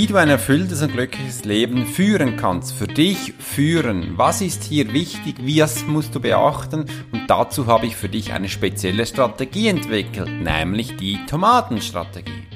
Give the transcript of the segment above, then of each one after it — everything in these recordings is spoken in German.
Wie du ein erfülltes und glückliches Leben führen kannst, für dich führen. Was ist hier wichtig? Was musst du beachten? Und dazu habe ich für dich eine spezielle Strategie entwickelt, nämlich die Tomatenstrategie.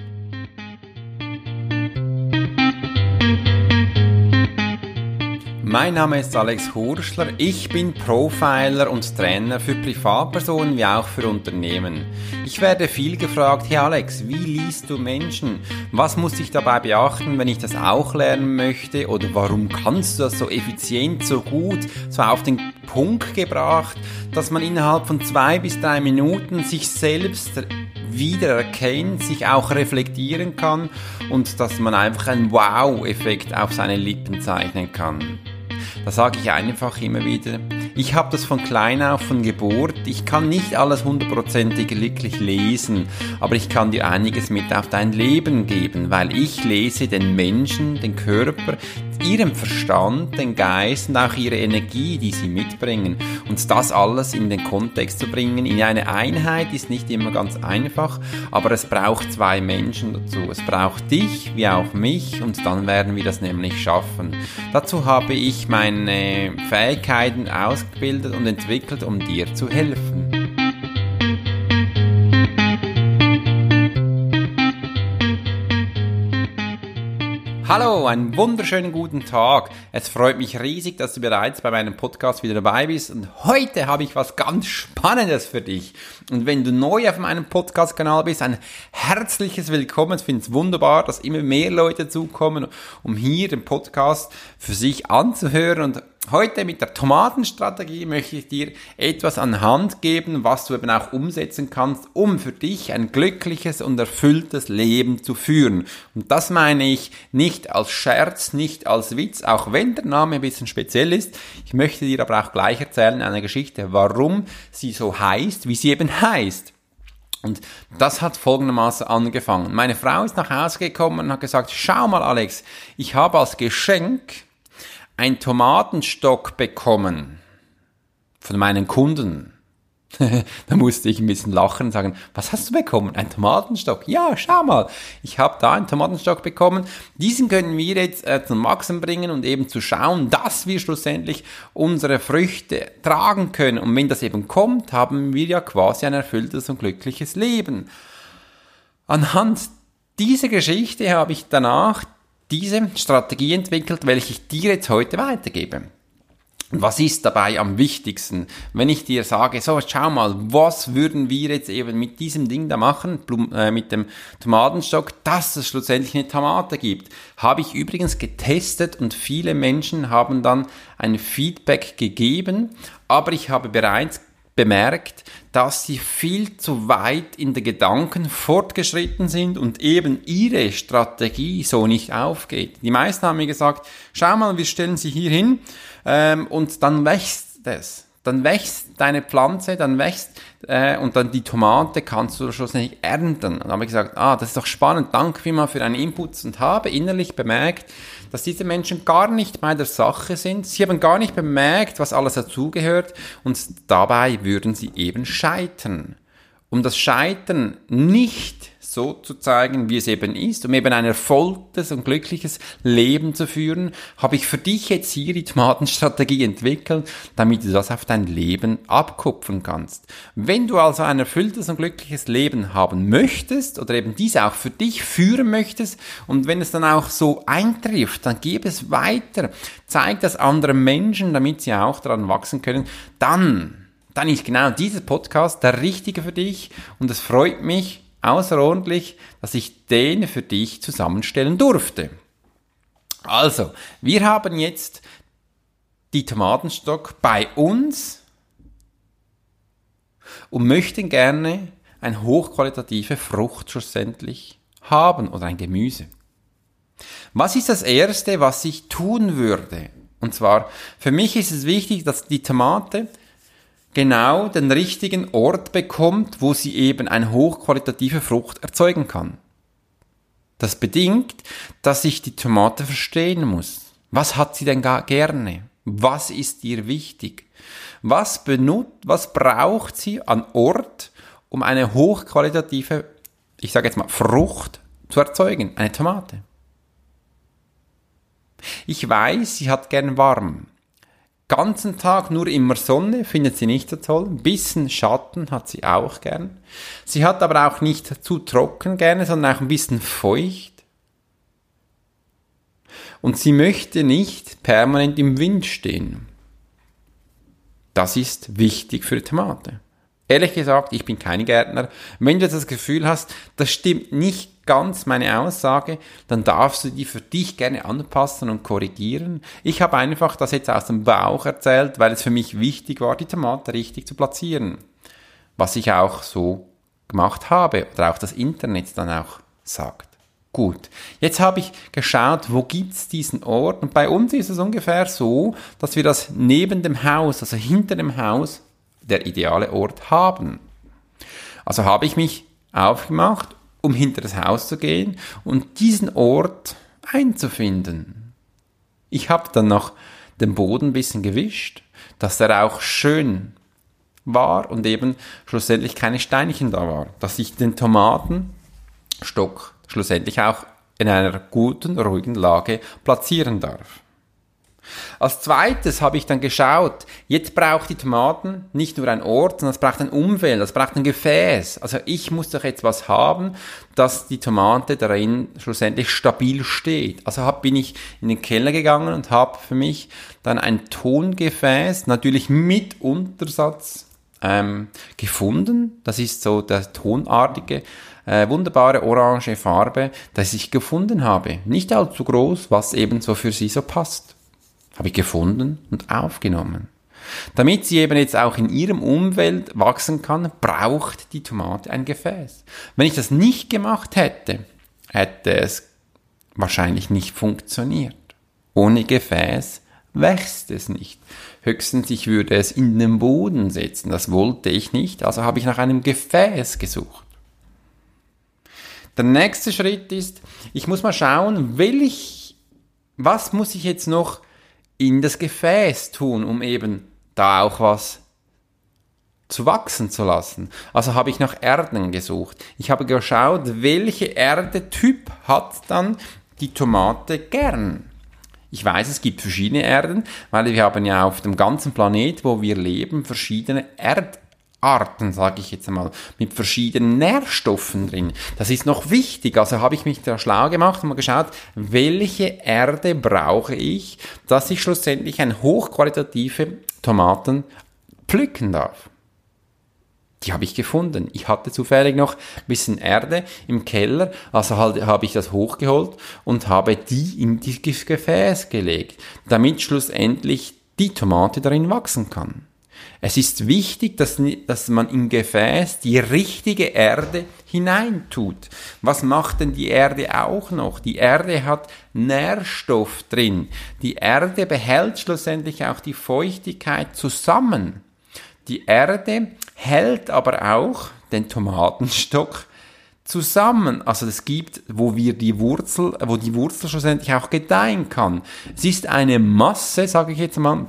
Mein Name ist Alex Hurschler, ich bin Profiler und Trainer für Privatpersonen wie auch für Unternehmen. Ich werde viel gefragt, hey Alex, wie liest du Menschen? Was muss ich dabei beachten, wenn ich das auch lernen möchte? Oder warum kannst du das so effizient, so gut, so auf den Punkt gebracht, dass man innerhalb von zwei bis drei Minuten sich selbst wiedererkennt, sich auch reflektieren kann und dass man einfach einen Wow-Effekt auf seine Lippen zeichnen kann. Da sage ich einfach immer wieder, ich habe das von klein auf, von Geburt, ich kann nicht alles hundertprozentig glücklich lesen, aber ich kann dir einiges mit auf dein Leben geben, weil ich lese den Menschen, den Körper, ihrem Verstand, den Geist und auch ihre Energie, die sie mitbringen. Und das alles in den Kontext zu bringen, in eine Einheit, ist nicht immer ganz einfach, aber es braucht zwei Menschen dazu. Es braucht dich wie auch mich und dann werden wir das nämlich schaffen. Dazu habe ich meine Fähigkeiten ausgebildet und entwickelt, um dir zu helfen. Hallo, einen wunderschönen guten Tag. Es freut mich riesig, dass du bereits bei meinem Podcast wieder dabei bist. Und heute habe ich was ganz Spannendes für dich. Und wenn du neu auf meinem Podcast-Kanal bist, ein herzliches Willkommen. Ich finde es wunderbar, dass immer mehr Leute zukommen, um hier den Podcast für sich anzuhören und Heute mit der Tomatenstrategie möchte ich dir etwas an Hand geben, was du eben auch umsetzen kannst, um für dich ein glückliches und erfülltes Leben zu führen. Und das meine ich nicht als Scherz, nicht als Witz, auch wenn der Name ein bisschen speziell ist. Ich möchte dir aber auch gleich erzählen eine Geschichte, warum sie so heißt, wie sie eben heißt. Und das hat folgendermaßen angefangen. Meine Frau ist nach Hause gekommen und hat gesagt, schau mal Alex, ich habe als Geschenk einen Tomatenstock bekommen von meinen Kunden. da musste ich ein bisschen lachen und sagen, was hast du bekommen? Ein Tomatenstock? Ja, schau mal, ich habe da einen Tomatenstock bekommen. Diesen können wir jetzt äh, zum Wachsen bringen und eben zu schauen, dass wir schlussendlich unsere Früchte tragen können. Und wenn das eben kommt, haben wir ja quasi ein erfülltes und glückliches Leben. Anhand dieser Geschichte habe ich danach diese Strategie entwickelt, welche ich dir jetzt heute weitergebe. Was ist dabei am wichtigsten? Wenn ich dir sage, so, schau mal, was würden wir jetzt eben mit diesem Ding da machen, äh, mit dem Tomatenstock, dass es schlussendlich eine Tomate gibt. Habe ich übrigens getestet und viele Menschen haben dann ein Feedback gegeben, aber ich habe bereits bemerkt, dass sie viel zu weit in den Gedanken fortgeschritten sind und eben ihre Strategie so nicht aufgeht. Die meisten haben mir gesagt, schau mal, wir stellen sie hier hin ähm, und dann wächst es dann wächst deine Pflanze, dann wächst äh, und dann die Tomate kannst du schlussendlich ernten. Und dann habe ich gesagt, ah, das ist doch spannend, danke vielmal für deinen Input und habe innerlich bemerkt, dass diese Menschen gar nicht bei der Sache sind. Sie haben gar nicht bemerkt, was alles dazugehört und dabei würden sie eben scheitern. Um das Scheitern nicht so zu zeigen, wie es eben ist, um eben ein erfolgtes und glückliches Leben zu führen, habe ich für dich jetzt hier die Tomatenstrategie entwickelt, damit du das auf dein Leben abkupfen kannst. Wenn du also ein erfülltes und glückliches Leben haben möchtest oder eben diese auch für dich führen möchtest und wenn es dann auch so eintrifft, dann gib es weiter, zeig das anderen Menschen, damit sie auch daran wachsen können, dann dann ist genau dieser Podcast der richtige für dich und es freut mich, außerordentlich, dass ich den für dich zusammenstellen durfte. Also, wir haben jetzt die Tomatenstock bei uns und möchten gerne eine hochqualitative Frucht schlussendlich haben oder ein Gemüse. Was ist das Erste, was ich tun würde? Und zwar, für mich ist es wichtig, dass die Tomate genau den richtigen Ort bekommt, wo sie eben eine hochqualitative Frucht erzeugen kann. Das bedingt, dass ich die Tomate verstehen muss. Was hat sie denn gar gerne? Was ist ihr wichtig? Was benutzt, was braucht sie an Ort, um eine hochqualitative, ich sage jetzt mal, Frucht zu erzeugen? Eine Tomate. Ich weiß, sie hat gern warm. Ganzen Tag nur immer Sonne findet sie nicht so toll. Ein bisschen Schatten hat sie auch gern. Sie hat aber auch nicht zu trocken gerne, sondern auch ein bisschen feucht. Und sie möchte nicht permanent im Wind stehen. Das ist wichtig für die Tomate. Ehrlich gesagt, ich bin kein Gärtner. Wenn du das Gefühl hast, das stimmt nicht ganz meine Aussage, dann darfst du die für dich gerne anpassen und korrigieren. Ich habe einfach das jetzt aus dem Bauch erzählt, weil es für mich wichtig war, die Tomate richtig zu platzieren. Was ich auch so gemacht habe oder auch das Internet dann auch sagt. Gut, jetzt habe ich geschaut, wo gibt's diesen Ort und bei uns ist es ungefähr so, dass wir das neben dem Haus, also hinter dem Haus, der ideale Ort haben. Also habe ich mich aufgemacht, um hinter das Haus zu gehen und diesen Ort einzufinden. Ich habe dann noch den Boden ein bisschen gewischt, dass der auch schön war und eben schlussendlich keine Steinchen da war, dass ich den Tomatenstock schlussendlich auch in einer guten, ruhigen Lage platzieren darf. Als zweites habe ich dann geschaut, jetzt braucht die Tomaten nicht nur ein Ort, sondern es braucht ein Umfeld, es braucht ein Gefäß. Also ich muss doch jetzt was haben, dass die Tomate darin schlussendlich stabil steht. Also hab, bin ich in den Keller gegangen und habe für mich dann ein Tongefäß, natürlich mit Untersatz, ähm, gefunden. Das ist so der tonartige, äh, wunderbare orange Farbe, das ich gefunden habe. Nicht allzu groß, was eben so für sie so passt. Habe ich gefunden und aufgenommen. Damit sie eben jetzt auch in ihrem Umfeld wachsen kann, braucht die Tomate ein Gefäß. Wenn ich das nicht gemacht hätte, hätte es wahrscheinlich nicht funktioniert. Ohne Gefäß wächst es nicht. Höchstens ich würde es in den Boden setzen. Das wollte ich nicht, also habe ich nach einem Gefäß gesucht. Der nächste Schritt ist, ich muss mal schauen, welch, was muss ich jetzt noch in das Gefäß tun, um eben da auch was zu wachsen zu lassen. Also habe ich nach Erden gesucht. Ich habe geschaut, welche Erdetyp hat dann die Tomate gern. Ich weiß, es gibt verschiedene Erden, weil wir haben ja auf dem ganzen Planet, wo wir leben, verschiedene Erd Arten, sage ich jetzt einmal, mit verschiedenen Nährstoffen drin. Das ist noch wichtig. Also habe ich mich da schlau gemacht und mal geschaut, welche Erde brauche ich, dass ich schlussendlich ein hochqualitative Tomaten pflücken darf. Die habe ich gefunden. Ich hatte zufällig noch ein bisschen Erde im Keller, also halt habe ich das hochgeholt und habe die in dieses Gefäß gelegt, damit schlussendlich die Tomate darin wachsen kann. Es ist wichtig, dass, dass man im Gefäß die richtige Erde hineintut. Was macht denn die Erde auch noch? Die Erde hat Nährstoff drin. Die Erde behält schlussendlich auch die Feuchtigkeit zusammen. Die Erde hält aber auch den Tomatenstock zusammen. Also es gibt, wo wir die Wurzel, wo die Wurzel schlussendlich auch gedeihen kann. Es ist eine Masse, sage ich jetzt mal,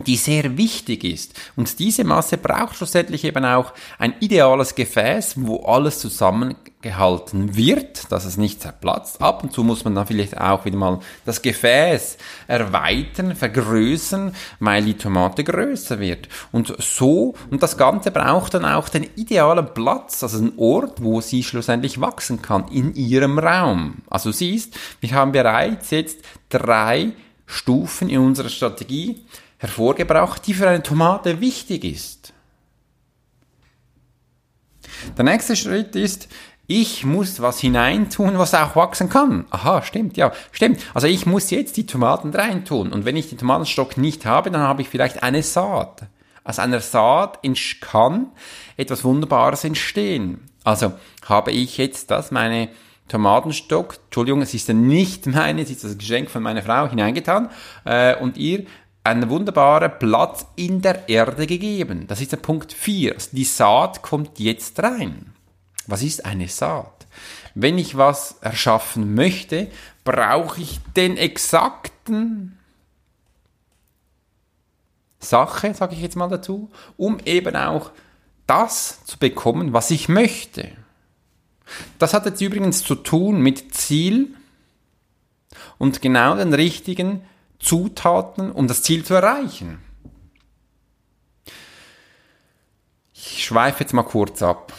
die sehr wichtig ist. Und diese Masse braucht schlussendlich eben auch ein ideales Gefäß, wo alles zusammengehalten wird, dass es nicht zerplatzt. Ab und zu muss man dann vielleicht auch wieder mal das Gefäß erweitern, vergrößern, weil die Tomate größer wird. Und so, und das Ganze braucht dann auch den idealen Platz, also einen Ort, wo sie schlussendlich wachsen kann, in ihrem Raum. Also siehst, wir haben bereits jetzt drei Stufen in unserer Strategie hervorgebracht, die für eine Tomate wichtig ist. Der nächste Schritt ist, ich muss was hineintun, was auch wachsen kann. Aha, stimmt, ja, stimmt. Also ich muss jetzt die Tomaten reintun. Und wenn ich den Tomatenstock nicht habe, dann habe ich vielleicht eine Saat. Aus einer Saat kann etwas Wunderbares entstehen. Also habe ich jetzt das, meine Tomatenstock, Entschuldigung, es ist ja nicht meine, es ist das Geschenk von meiner Frau hineingetan, äh, und ihr einen wunderbaren Platz in der Erde gegeben. Das ist der Punkt 4. Die Saat kommt jetzt rein. Was ist eine Saat? Wenn ich was erschaffen möchte, brauche ich den exakten Sache, sage ich jetzt mal dazu, um eben auch das zu bekommen, was ich möchte. Das hat jetzt übrigens zu tun mit Ziel, und genau den richtigen Zutaten, um das Ziel zu erreichen. Ich schweife jetzt mal kurz ab.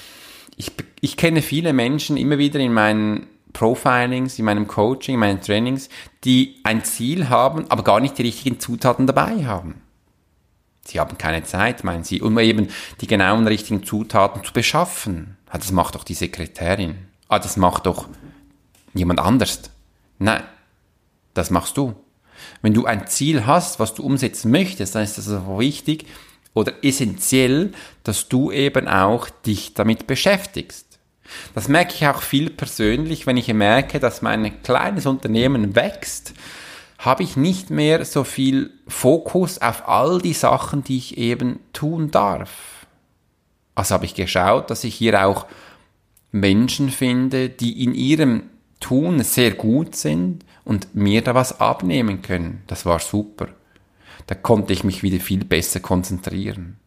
Ich, ich kenne viele Menschen immer wieder in meinen Profilings, in meinem Coaching, in meinen Trainings, die ein Ziel haben, aber gar nicht die richtigen Zutaten dabei haben. Sie haben keine Zeit, meinen sie, um eben die genauen richtigen Zutaten zu beschaffen. Ah, das macht doch die Sekretärin. Ah, das macht doch jemand anders. Nein, das machst du. Wenn du ein Ziel hast, was du umsetzen möchtest, dann ist das also wichtig oder essentiell, dass du eben auch dich damit beschäftigst. Das merke ich auch viel persönlich, wenn ich merke, dass mein kleines Unternehmen wächst, habe ich nicht mehr so viel Fokus auf all die Sachen, die ich eben tun darf. Also habe ich geschaut, dass ich hier auch Menschen finde, die in ihrem Tun sehr gut sind und mir da was abnehmen können. Das war super. Da konnte ich mich wieder viel besser konzentrieren.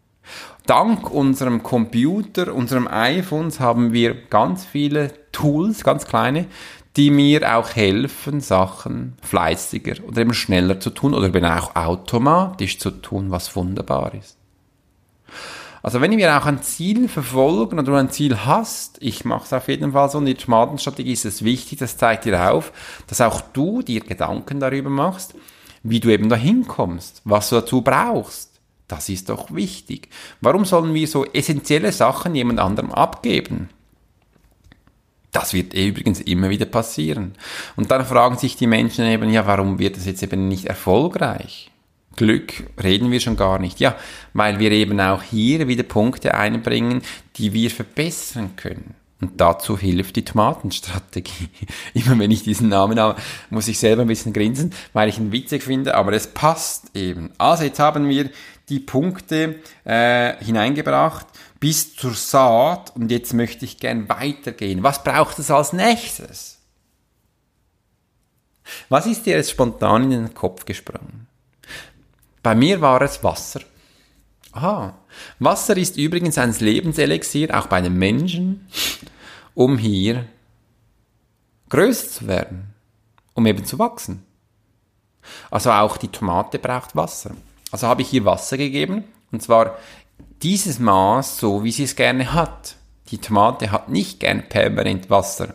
Dank unserem Computer, unserem iPhones haben wir ganz viele Tools, ganz kleine, die mir auch helfen, Sachen fleißiger oder eben schneller zu tun oder eben auch automatisch zu tun, was wunderbar ist. Also wenn wir auch ein Ziel verfolgen oder ein Ziel hast, ich mache es auf jeden Fall so, in der Tomatenstrategie ist es wichtig, das zeigt dir auf, dass auch du dir Gedanken darüber machst, wie du eben dahin kommst, was du dazu brauchst. Das ist doch wichtig. Warum sollen wir so essentielle Sachen jemand anderem abgeben? Das wird übrigens immer wieder passieren. Und dann fragen sich die Menschen eben, ja, warum wird es jetzt eben nicht erfolgreich? Glück reden wir schon gar nicht. Ja, weil wir eben auch hier wieder Punkte einbringen, die wir verbessern können. Und dazu hilft die Tomatenstrategie. Immer wenn ich diesen Namen habe, muss ich selber ein bisschen grinsen, weil ich ihn witzig finde, aber es passt eben. Also jetzt haben wir die Punkte äh, hineingebracht bis zur Saat und jetzt möchte ich gern weitergehen. Was braucht es als nächstes? Was ist dir jetzt spontan in den Kopf gesprungen? Bei mir war es Wasser. Aha. Wasser ist übrigens ein Lebenselixier, auch bei den Menschen, um hier größer zu werden, um eben zu wachsen. Also auch die Tomate braucht Wasser. Also habe ich hier Wasser gegeben, und zwar dieses Maß, so wie sie es gerne hat. Die Tomate hat nicht gern permanent Wasser.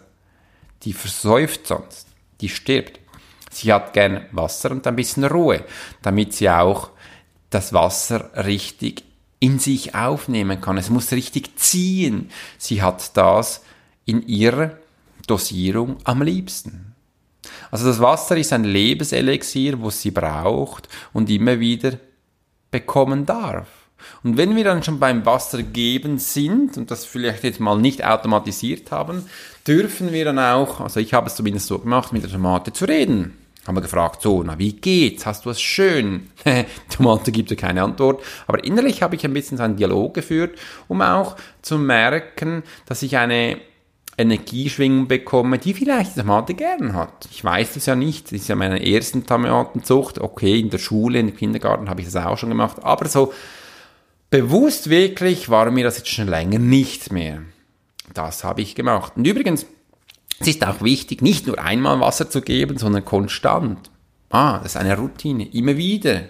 Die versäuft sonst. Die stirbt. Sie hat gern Wasser und ein bisschen Ruhe, damit sie auch das Wasser richtig in sich aufnehmen kann. Es muss richtig ziehen. Sie hat das in ihrer Dosierung am liebsten. Also das Wasser ist ein Lebenselixier, wo sie braucht und immer wieder bekommen darf. Und wenn wir dann schon beim Wasser geben sind und das vielleicht jetzt mal nicht automatisiert haben, dürfen wir dann auch, also ich habe es zumindest so gemacht, mit der Tomate zu reden. Haben wir gefragt, so, na, wie geht's? Hast du es schön? Tomate gibt ja keine Antwort. Aber innerlich habe ich ein bisschen so einen Dialog geführt, um auch zu merken, dass ich eine Energieschwingung bekomme, die vielleicht die Tomate gern hat. Ich weiß es ja nicht. Das ist ja meine ersten Tomatenzucht. Okay, in der Schule, im Kindergarten habe ich das auch schon gemacht. Aber so bewusst wirklich war mir das jetzt schon länger nicht mehr. Das habe ich gemacht. Und übrigens, es ist auch wichtig, nicht nur einmal Wasser zu geben, sondern konstant. Ah, das ist eine Routine, immer wieder.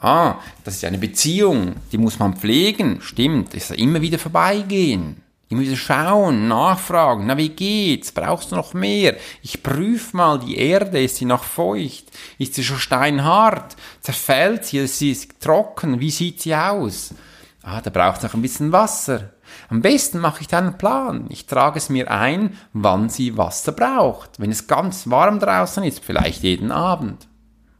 Ah, das ist eine Beziehung, die muss man pflegen. Stimmt, ist immer wieder vorbeigehen. Immer wieder schauen, nachfragen, na wie geht's? Brauchst du noch mehr? Ich prüfe mal die Erde, ist sie noch feucht? Ist sie schon steinhart? Zerfällt sie? Ist sie trocken? Wie sieht sie aus? Ah, da braucht es noch ein bisschen Wasser. Am besten mache ich dann einen Plan. Ich trage es mir ein, wann sie Wasser braucht. Wenn es ganz warm draußen ist, vielleicht jeden Abend.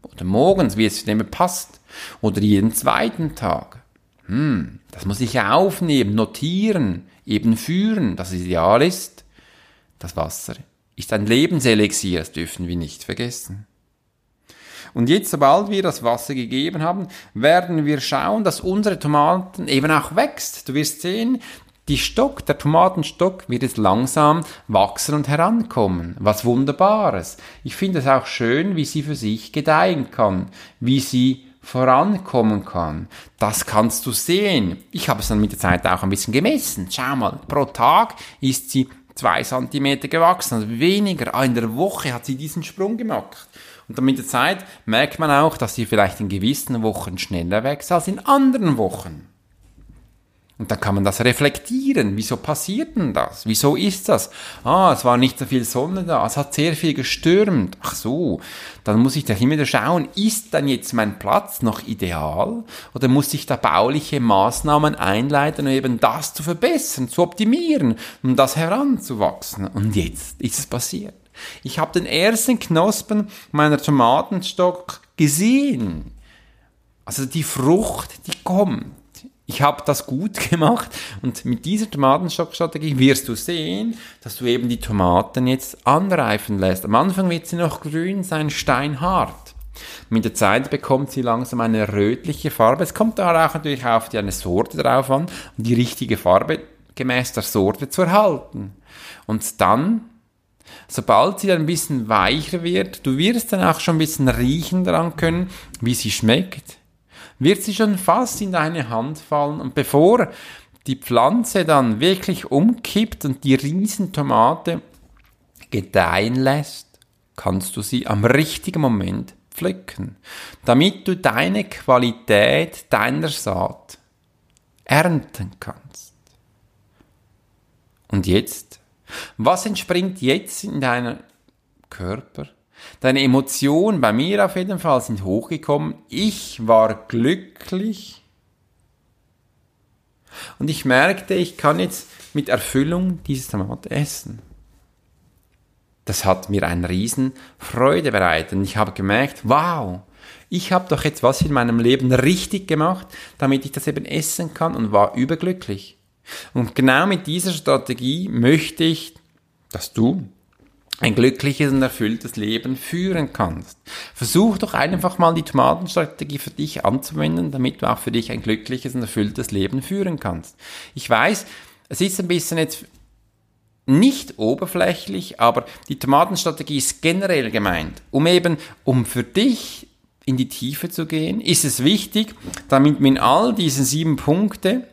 Oder morgens, wie es dem passt. Oder jeden zweiten Tag. Hm, das muss ich aufnehmen, notieren, eben führen, dass es ideal ist. Das Wasser ist ein Lebenselixier, das dürfen wir nicht vergessen. Und jetzt, sobald wir das Wasser gegeben haben, werden wir schauen, dass unsere Tomaten eben auch wächst. Du wirst sehen, die Stock, der Tomatenstock wird jetzt langsam wachsen und herankommen. Was Wunderbares. Ich finde es auch schön, wie sie für sich gedeihen kann, wie sie vorankommen kann. Das kannst du sehen. Ich habe es dann mit der Zeit auch ein bisschen gemessen. Schau mal, pro Tag ist sie zwei Zentimeter gewachsen, also weniger. Ah, in der Woche hat sie diesen Sprung gemacht. Und dann mit der Zeit merkt man auch, dass sie vielleicht in gewissen Wochen schneller wächst als in anderen Wochen. Und dann kann man das reflektieren. Wieso passiert denn das? Wieso ist das? Ah, es war nicht so viel Sonne da, es hat sehr viel gestürmt. Ach so, dann muss ich da immer wieder schauen, ist dann jetzt mein Platz noch ideal? Oder muss ich da bauliche Maßnahmen einleiten, um eben das zu verbessern, zu optimieren, um das heranzuwachsen? Und jetzt ist es passiert. Ich habe den ersten Knospen meiner Tomatenstock gesehen. Also die Frucht, die kommt ich habe das gut gemacht und mit dieser Tomatenstockstrategie wirst du sehen, dass du eben die Tomaten jetzt anreifen lässt. Am Anfang wird sie noch grün sein, steinhart. Mit der Zeit bekommt sie langsam eine rötliche Farbe. Es kommt da auch natürlich auf die eine Sorte drauf an, um die richtige Farbe gemäß der Sorte zu erhalten. Und dann, sobald sie dann ein bisschen weicher wird, du wirst dann auch schon ein bisschen riechen daran können, wie sie schmeckt wird sie schon fast in deine Hand fallen und bevor die Pflanze dann wirklich umkippt und die Riesentomate gedeihen lässt, kannst du sie am richtigen Moment pflücken, damit du deine Qualität deiner Saat ernten kannst. Und jetzt? Was entspringt jetzt in deinem Körper? Deine Emotionen bei mir auf jeden Fall sind hochgekommen. Ich war glücklich. Und ich merkte, ich kann jetzt mit Erfüllung dieses Tomate essen. Das hat mir eine riesen Freude bereitet. Und ich habe gemerkt, wow, ich habe doch jetzt was in meinem Leben richtig gemacht, damit ich das eben essen kann und war überglücklich. Und genau mit dieser Strategie möchte ich, dass du ein glückliches und erfülltes Leben führen kannst. Versuch doch einfach mal die Tomatenstrategie für dich anzuwenden, damit du auch für dich ein glückliches und erfülltes Leben führen kannst. Ich weiß, es ist ein bisschen jetzt nicht oberflächlich, aber die Tomatenstrategie ist generell gemeint, um eben, um für dich in die Tiefe zu gehen, ist es wichtig, damit man all diese sieben Punkte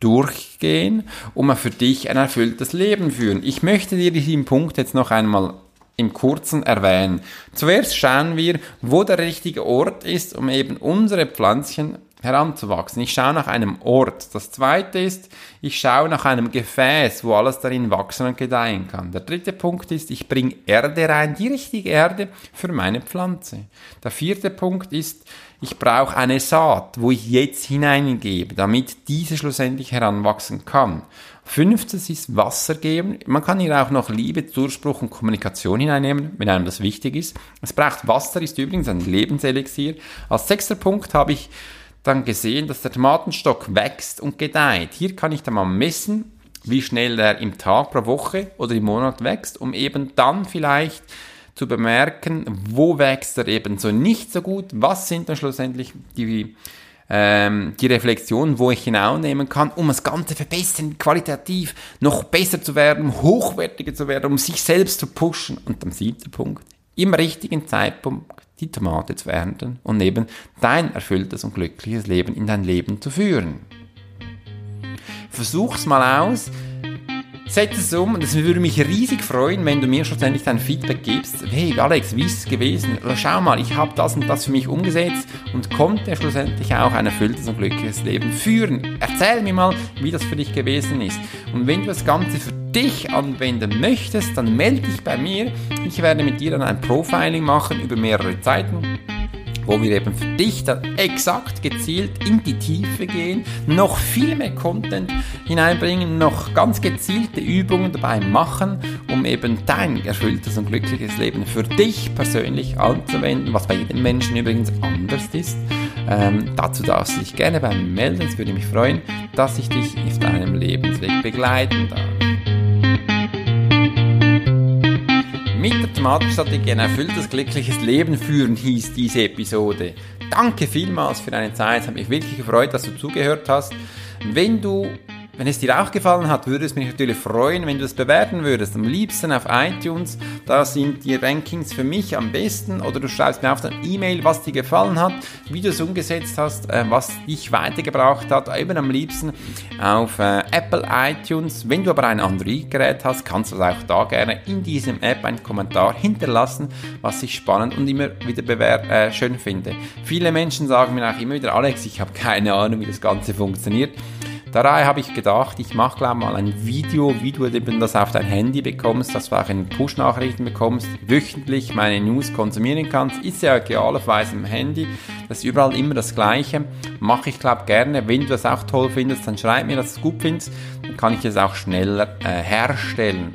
durchgehen, um für dich ein erfülltes Leben führen. Ich möchte dir diesen Punkt jetzt noch einmal im Kurzen erwähnen. Zuerst schauen wir, wo der richtige Ort ist, um eben unsere Pflanzchen heranzuwachsen. Ich schaue nach einem Ort. Das zweite ist, ich schaue nach einem Gefäß, wo alles darin wachsen und gedeihen kann. Der dritte Punkt ist, ich bringe Erde rein, die richtige Erde für meine Pflanze. Der vierte Punkt ist, ich brauche eine Saat, wo ich jetzt hineingebe, damit diese schlussendlich heranwachsen kann. Fünftes ist Wasser geben. Man kann hier auch noch Liebe, Zuspruch und Kommunikation hineinnehmen, wenn einem das wichtig ist. Es braucht Wasser, ist übrigens ein Lebenselixier. Als sechster Punkt habe ich dann gesehen, dass der Tomatenstock wächst und gedeiht. Hier kann ich dann mal messen, wie schnell er im Tag, pro Woche oder im Monat wächst, um eben dann vielleicht zu bemerken, wo wächst er eben so nicht so gut, was sind dann schlussendlich die, ähm, die Reflexionen, wo ich hinausnehmen kann, um das Ganze verbessern, qualitativ noch besser zu werden, hochwertiger zu werden, um sich selbst zu pushen. Und am siebten Punkt, im richtigen Zeitpunkt die Tomate zu ernten und eben dein erfülltes und glückliches Leben in dein Leben zu führen. Versuch's mal aus, Setz es um und es würde mich riesig freuen, wenn du mir schlussendlich dein Feedback gibst. Hey Alex, wie ist es gewesen? Schau mal, ich habe das und das für mich umgesetzt und konnte schlussendlich auch ein erfülltes und glückliches Leben führen. Erzähl mir mal, wie das für dich gewesen ist. Und wenn du das Ganze für dich anwenden möchtest, dann melde dich bei mir. Ich werde mit dir dann ein Profiling machen über mehrere Zeiten wo wir eben für dich dann exakt gezielt in die Tiefe gehen, noch viel mehr Content hineinbringen, noch ganz gezielte Übungen dabei machen, um eben dein erfülltes und glückliches Leben für dich persönlich anzuwenden, was bei jedem Menschen übrigens anders ist. Ähm, dazu darfst du dich gerne bei mir melden. Es würde mich freuen, dass ich dich auf deinem Lebensweg begleiten darf. Mit der Tomatenstrategie ein erfülltes, glückliches Leben führen hieß diese Episode. Danke vielmals für deine Zeit. Es hat mich wirklich gefreut, dass du zugehört hast. Wenn du Wenn es dir auch gefallen hat, würde es mich natürlich freuen, wenn du es bewerten würdest. Am liebsten auf iTunes, da sind die Rankings für mich am besten. Oder du schreibst mir auf eine E-Mail, was dir gefallen hat, wie du es umgesetzt hast, äh, was dich weitergebracht hat. Eben am liebsten auf äh, Apple iTunes. Wenn du aber ein Android-Gerät hast, kannst du auch da gerne in diesem App einen Kommentar hinterlassen, was ich spannend und immer wieder bewährt, äh, schön finde. Viele Menschen sagen mir auch immer wieder, Alex, ich habe keine Ahnung, wie das Ganze funktioniert. Daher habe ich gedacht, ich mache glaube mal ein Video, wie du eben das auf dein Handy bekommst, dass du auch in Push-Nachrichten bekommst, wöchentlich meine News konsumieren kannst. Ist ja idealerweise im Handy, das ist überall immer das Gleiche. Mache ich glaube gerne. Wenn du das auch toll findest, dann schreib mir, dass du es gut findest, dann kann ich es auch schneller äh, herstellen.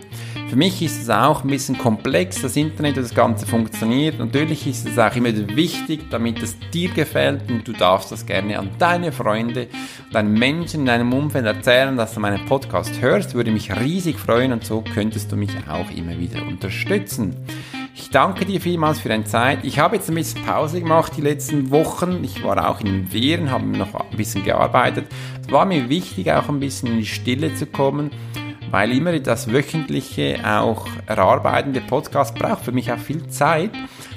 Für mich ist es auch ein bisschen komplex, das Internet und das Ganze funktioniert. Natürlich ist es auch immer wichtig, damit es dir gefällt und du darfst das gerne an deine Freunde, deinen Menschen in deinem Umfeld erzählen, dass du meinen Podcast hörst. Würde mich riesig freuen und so könntest du mich auch immer wieder unterstützen. Ich danke dir vielmals für deine Zeit. Ich habe jetzt ein bisschen Pause gemacht die letzten Wochen. Ich war auch in Ferien, habe noch ein bisschen gearbeitet. Es war mir wichtig, auch ein bisschen in die Stille zu kommen weil immer das wöchentliche, auch erarbeitende Podcast braucht für mich auch viel Zeit.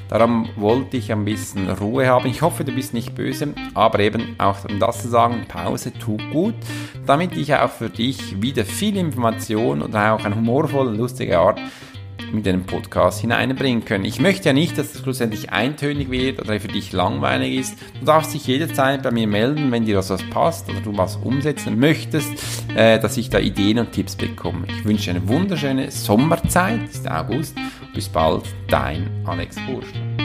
Darum wollte ich ein bisschen Ruhe haben. Ich hoffe, du bist nicht böse, aber eben auch um das zu sagen, Pause tut gut, damit ich auch für dich wieder viel Information oder auch eine humorvolle, lustige Art mit einem Podcast hineinbringen können. Ich möchte ja nicht, dass es schlussendlich eintönig wird oder für dich langweilig ist. Du darfst dich jederzeit bei mir melden, wenn dir das was passt oder du was umsetzen möchtest, äh, dass ich da Ideen und Tipps bekomme. Ich wünsche eine wunderschöne Sommerzeit, ist August. Bis bald, dein Alex Bursch.